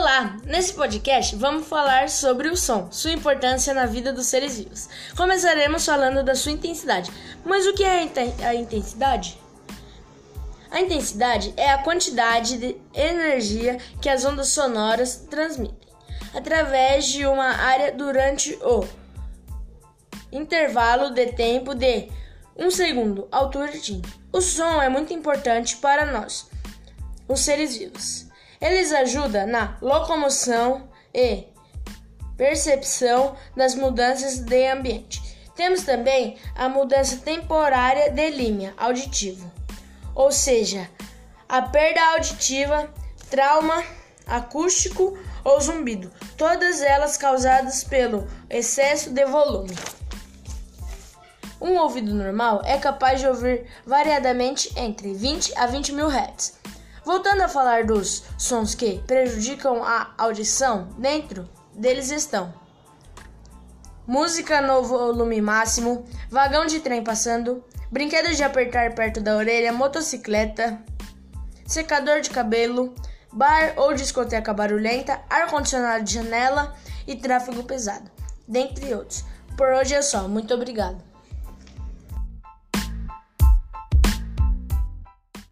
Olá! Nesse podcast vamos falar sobre o som, sua importância na vida dos seres vivos. Começaremos falando da sua intensidade. Mas o que é a intensidade? A intensidade é a quantidade de energia que as ondas sonoras transmitem através de uma área durante o intervalo de tempo de um segundo, altura de O som é muito importante para nós, os seres vivos. Eles ajudam na locomoção e percepção das mudanças de ambiente. Temos também a mudança temporária de linha auditivo, ou seja, a perda auditiva, trauma acústico ou zumbido, todas elas causadas pelo excesso de volume. Um ouvido normal é capaz de ouvir variadamente entre 20 a 20 mil Hz. Voltando a falar dos sons que prejudicam a audição, dentro deles estão música no volume máximo, vagão de trem passando, brinquedos de apertar perto da orelha, motocicleta, secador de cabelo, bar ou discoteca barulhenta, ar-condicionado de janela e tráfego pesado, dentre outros. Por hoje é só. Muito obrigado.